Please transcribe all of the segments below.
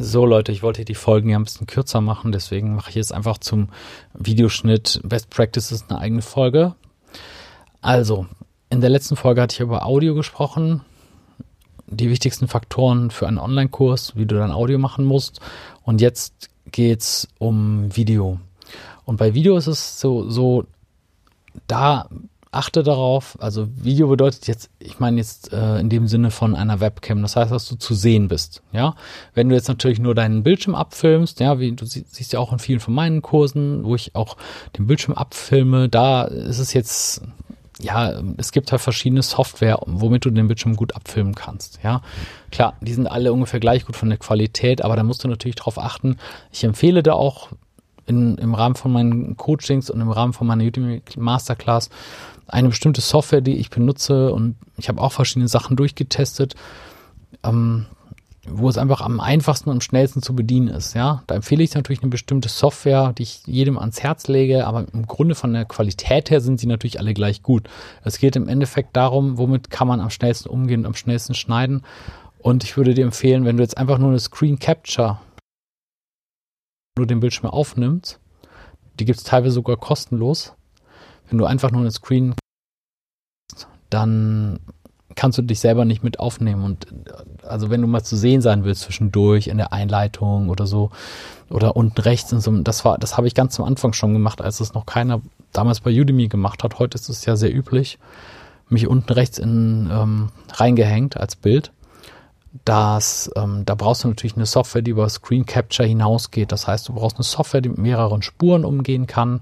So Leute, ich wollte die Folgen ja ein bisschen kürzer machen, deswegen mache ich jetzt einfach zum Videoschnitt Best Practices eine eigene Folge. Also, in der letzten Folge hatte ich über Audio gesprochen, die wichtigsten Faktoren für einen Online-Kurs, wie du dein Audio machen musst. Und jetzt geht's um Video. Und bei Video ist es so, so da achte darauf, also Video bedeutet jetzt, ich meine jetzt äh, in dem Sinne von einer Webcam, das heißt, dass du zu sehen bist, ja. Wenn du jetzt natürlich nur deinen Bildschirm abfilmst, ja, wie du sie, siehst ja auch in vielen von meinen Kursen, wo ich auch den Bildschirm abfilme, da ist es jetzt, ja, es gibt halt verschiedene Software, womit du den Bildschirm gut abfilmen kannst, ja. Klar, die sind alle ungefähr gleich gut von der Qualität, aber da musst du natürlich drauf achten. Ich empfehle da auch in, im Rahmen von meinen Coachings und im Rahmen von meiner Udemy Masterclass eine bestimmte Software, die ich benutze und ich habe auch verschiedene Sachen durchgetestet, ähm, wo es einfach am einfachsten und am schnellsten zu bedienen ist. Ja, da empfehle ich natürlich eine bestimmte Software, die ich jedem ans Herz lege, aber im Grunde von der Qualität her sind sie natürlich alle gleich gut. Es geht im Endeffekt darum, womit kann man am schnellsten umgehen und am schnellsten schneiden. Und ich würde dir empfehlen, wenn du jetzt einfach nur eine Screen Capture nur den Bildschirm aufnimmst, die gibt es teilweise sogar kostenlos, wenn du einfach nur eine Screen, dann kannst du dich selber nicht mit aufnehmen. Und also wenn du mal zu sehen sein willst zwischendurch in der Einleitung oder so oder unten rechts und so, das war, das habe ich ganz am Anfang schon gemacht, als es noch keiner damals bei Udemy gemacht hat. Heute ist es ja sehr üblich, mich unten rechts in ähm, reingehängt als Bild dass ähm, da brauchst du natürlich eine Software, die über Screen Capture hinausgeht. Das heißt, du brauchst eine Software, die mit mehreren Spuren umgehen kann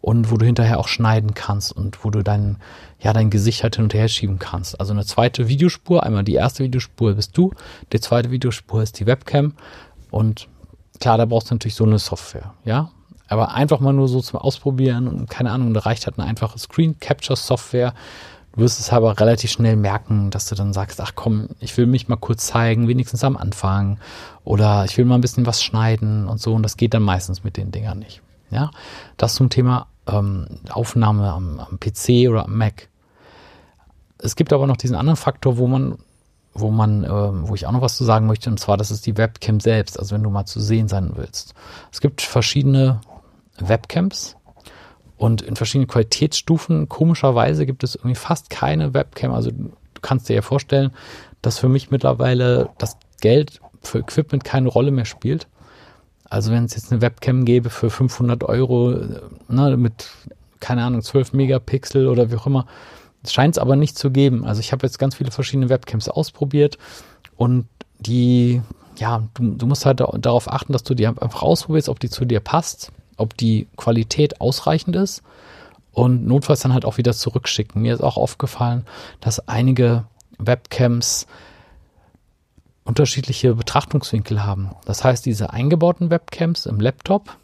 und wo du hinterher auch schneiden kannst und wo du dein, ja, dein Gesicht halt hin und her schieben kannst. Also eine zweite Videospur, einmal die erste Videospur bist du, die zweite Videospur ist die Webcam und klar, da brauchst du natürlich so eine Software, ja. Aber einfach mal nur so zum Ausprobieren und keine Ahnung, da reicht halt eine einfache Screen Capture Software, Du wirst es aber relativ schnell merken, dass du dann sagst, ach komm, ich will mich mal kurz zeigen, wenigstens am Anfang. Oder ich will mal ein bisschen was schneiden und so. Und das geht dann meistens mit den Dingern nicht. Ja, das zum Thema ähm, Aufnahme am, am PC oder am Mac. Es gibt aber noch diesen anderen Faktor, wo man, wo man, äh, wo ich auch noch was zu sagen möchte, und zwar, das ist die Webcam selbst, also wenn du mal zu sehen sein willst. Es gibt verschiedene Webcams, und in verschiedenen Qualitätsstufen. Komischerweise gibt es irgendwie fast keine Webcam. Also du kannst dir ja vorstellen, dass für mich mittlerweile das Geld für Equipment keine Rolle mehr spielt. Also wenn es jetzt eine Webcam gäbe für 500 Euro ne, mit, keine Ahnung, 12 Megapixel oder wie auch immer, scheint es aber nicht zu geben. Also ich habe jetzt ganz viele verschiedene Webcams ausprobiert und die, ja, du, du musst halt darauf achten, dass du die einfach ausprobierst, ob die zu dir passt ob die Qualität ausreichend ist und notfalls dann halt auch wieder zurückschicken. Mir ist auch aufgefallen, dass einige Webcams unterschiedliche Betrachtungswinkel haben. Das heißt, diese eingebauten Webcams im Laptop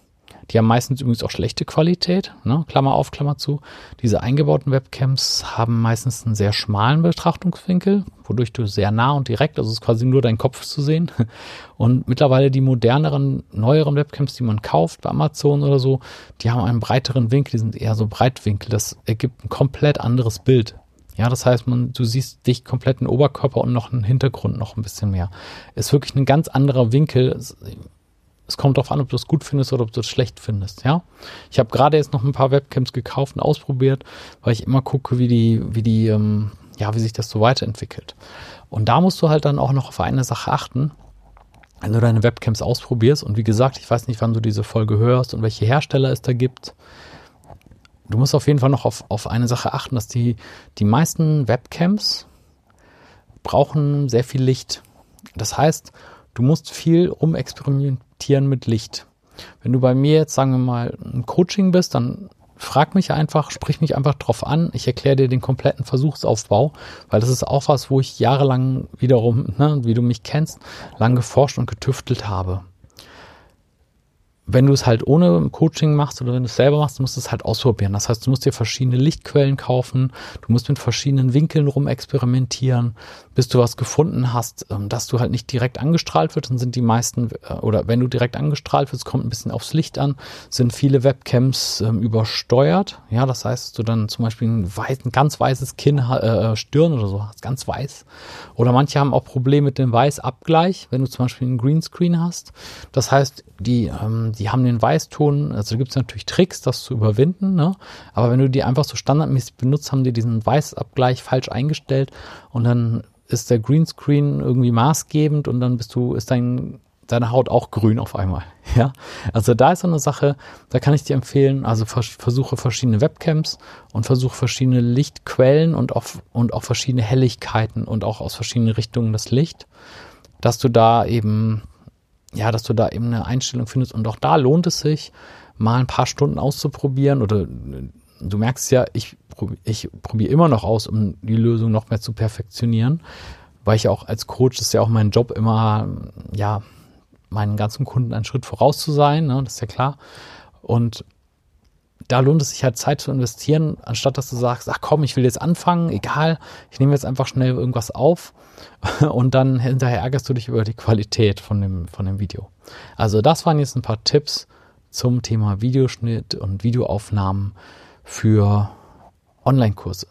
die haben meistens übrigens auch schlechte Qualität, ne? Klammer auf, Klammer zu. Diese eingebauten Webcams haben meistens einen sehr schmalen Betrachtungswinkel, wodurch du sehr nah und direkt, also es ist quasi nur dein Kopf zu sehen. Und mittlerweile die moderneren, neueren Webcams, die man kauft bei Amazon oder so, die haben einen breiteren Winkel, die sind eher so Breitwinkel. Das ergibt ein komplett anderes Bild. Ja, das heißt, man, du siehst dich komplett einen Oberkörper und noch einen Hintergrund noch ein bisschen mehr. Ist wirklich ein ganz anderer Winkel. Es kommt darauf an, ob du es gut findest oder ob du es schlecht findest, ja. Ich habe gerade jetzt noch ein paar Webcams gekauft und ausprobiert, weil ich immer gucke, wie die, wie die, ähm, ja, wie sich das so weiterentwickelt. Und da musst du halt dann auch noch auf eine Sache achten, wenn du deine Webcams ausprobierst. Und wie gesagt, ich weiß nicht, wann du diese Folge hörst und welche Hersteller es da gibt. Du musst auf jeden Fall noch auf, auf eine Sache achten, dass die, die meisten Webcams brauchen sehr viel Licht. Das heißt, du musst viel rumexperimentieren Experimentieren mit Licht. Wenn du bei mir jetzt, sagen wir mal, ein Coaching bist, dann frag mich einfach, sprich mich einfach drauf an. Ich erkläre dir den kompletten Versuchsaufbau, weil das ist auch was, wo ich jahrelang wiederum, ne, wie du mich kennst, lang geforscht und getüftelt habe. Wenn du es halt ohne Coaching machst oder wenn du es selber machst, musst du es halt ausprobieren. Das heißt, du musst dir verschiedene Lichtquellen kaufen, du musst mit verschiedenen Winkeln rumexperimentieren, bis du was gefunden hast, ähm, dass du halt nicht direkt angestrahlt wird. Dann sind die meisten, äh, oder wenn du direkt angestrahlt wirst, kommt ein bisschen aufs Licht an, sind viele Webcams ähm, übersteuert. Ja, das heißt, du dann zum Beispiel ein, weiß, ein ganz weißes Kinn, äh, Stirn oder so hast, ganz weiß. Oder manche haben auch Probleme mit dem Weißabgleich, wenn du zum Beispiel einen Greenscreen hast. Das heißt, die, ähm, die haben den Weißton, also gibt es natürlich Tricks, das zu überwinden, ne? aber wenn du die einfach so standardmäßig benutzt, haben die diesen Weißabgleich falsch eingestellt und dann ist der Greenscreen irgendwie maßgebend und dann bist du, ist dein, deine Haut auch grün auf einmal. Ja, also da ist so eine Sache, da kann ich dir empfehlen, also vers versuche verschiedene Webcams und versuche verschiedene Lichtquellen und auch, und auch verschiedene Helligkeiten und auch aus verschiedenen Richtungen das Licht, dass du da eben ja, dass du da eben eine Einstellung findest. Und auch da lohnt es sich, mal ein paar Stunden auszuprobieren. Oder du merkst ja, ich, ich probiere immer noch aus, um die Lösung noch mehr zu perfektionieren. Weil ich auch als Coach, ist ja auch mein Job, immer, ja, meinen ganzen Kunden einen Schritt voraus zu sein, ne? das ist ja klar. Und da lohnt es sich halt Zeit zu investieren, anstatt dass du sagst, ach komm, ich will jetzt anfangen, egal, ich nehme jetzt einfach schnell irgendwas auf und dann hinterher ärgerst du dich über die Qualität von dem, von dem Video. Also das waren jetzt ein paar Tipps zum Thema Videoschnitt und Videoaufnahmen für Online-Kurse.